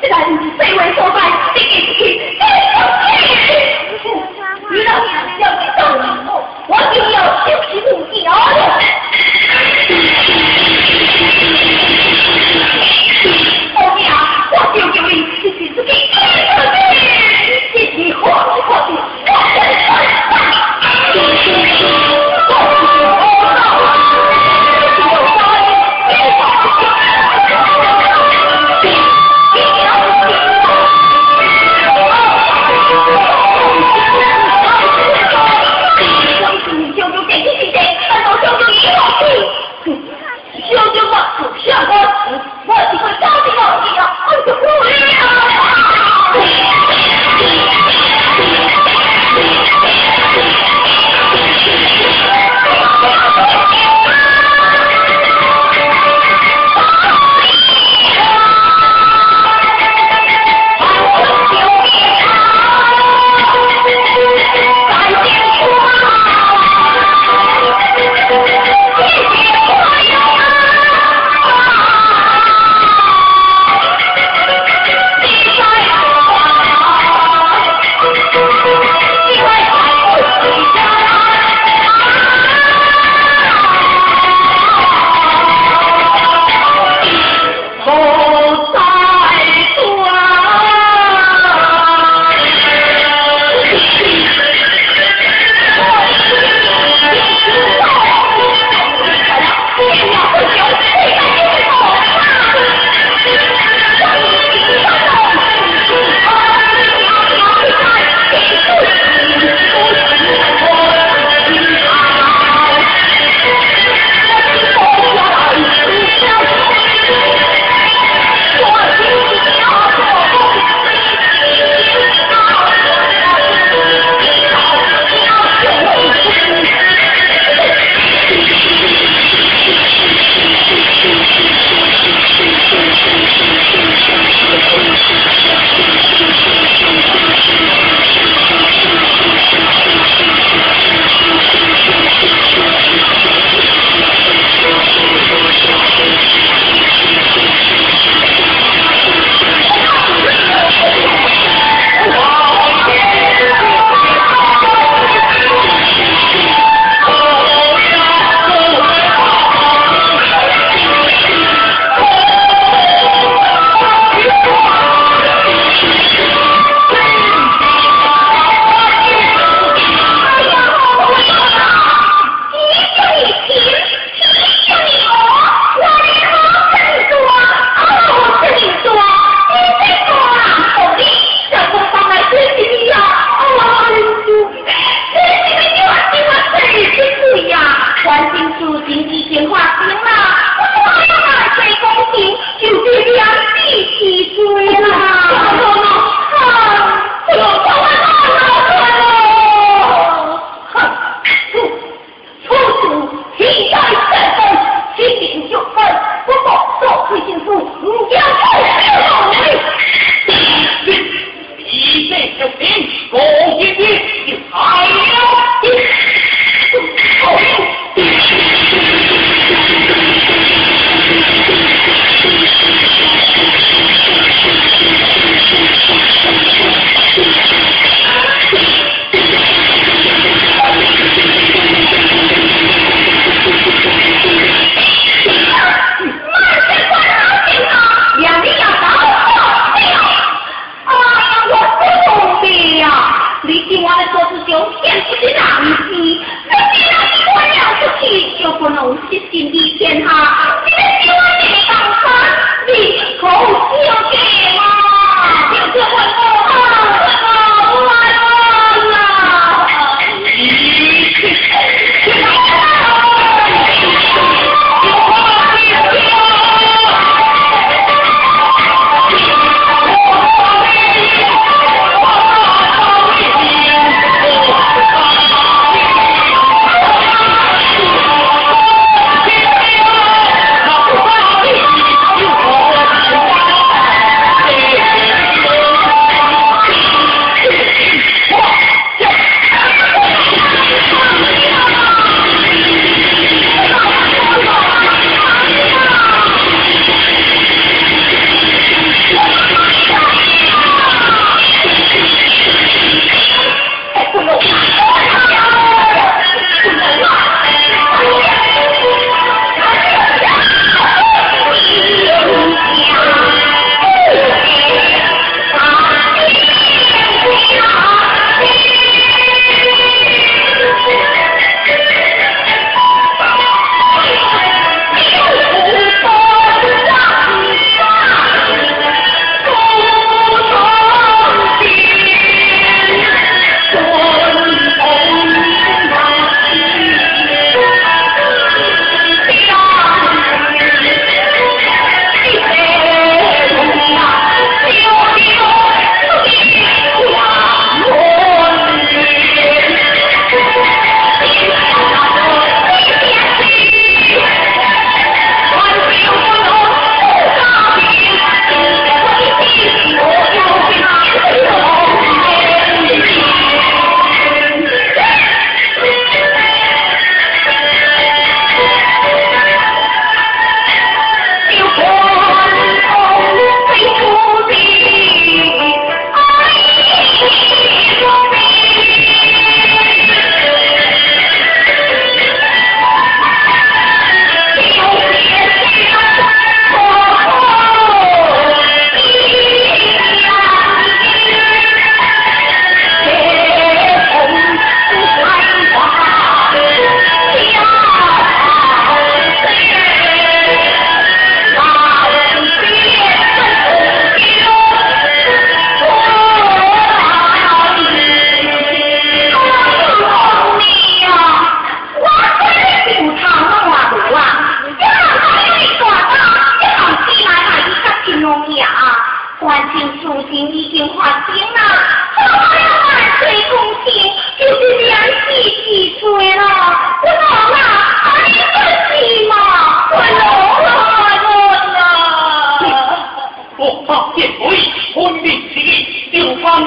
既然你最为所败，你向天旗，我我。倾诉紧急情况停了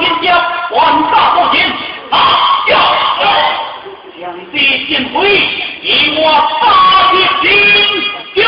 天骄万丈光天大叫子将必剑除义你我杀尽天骄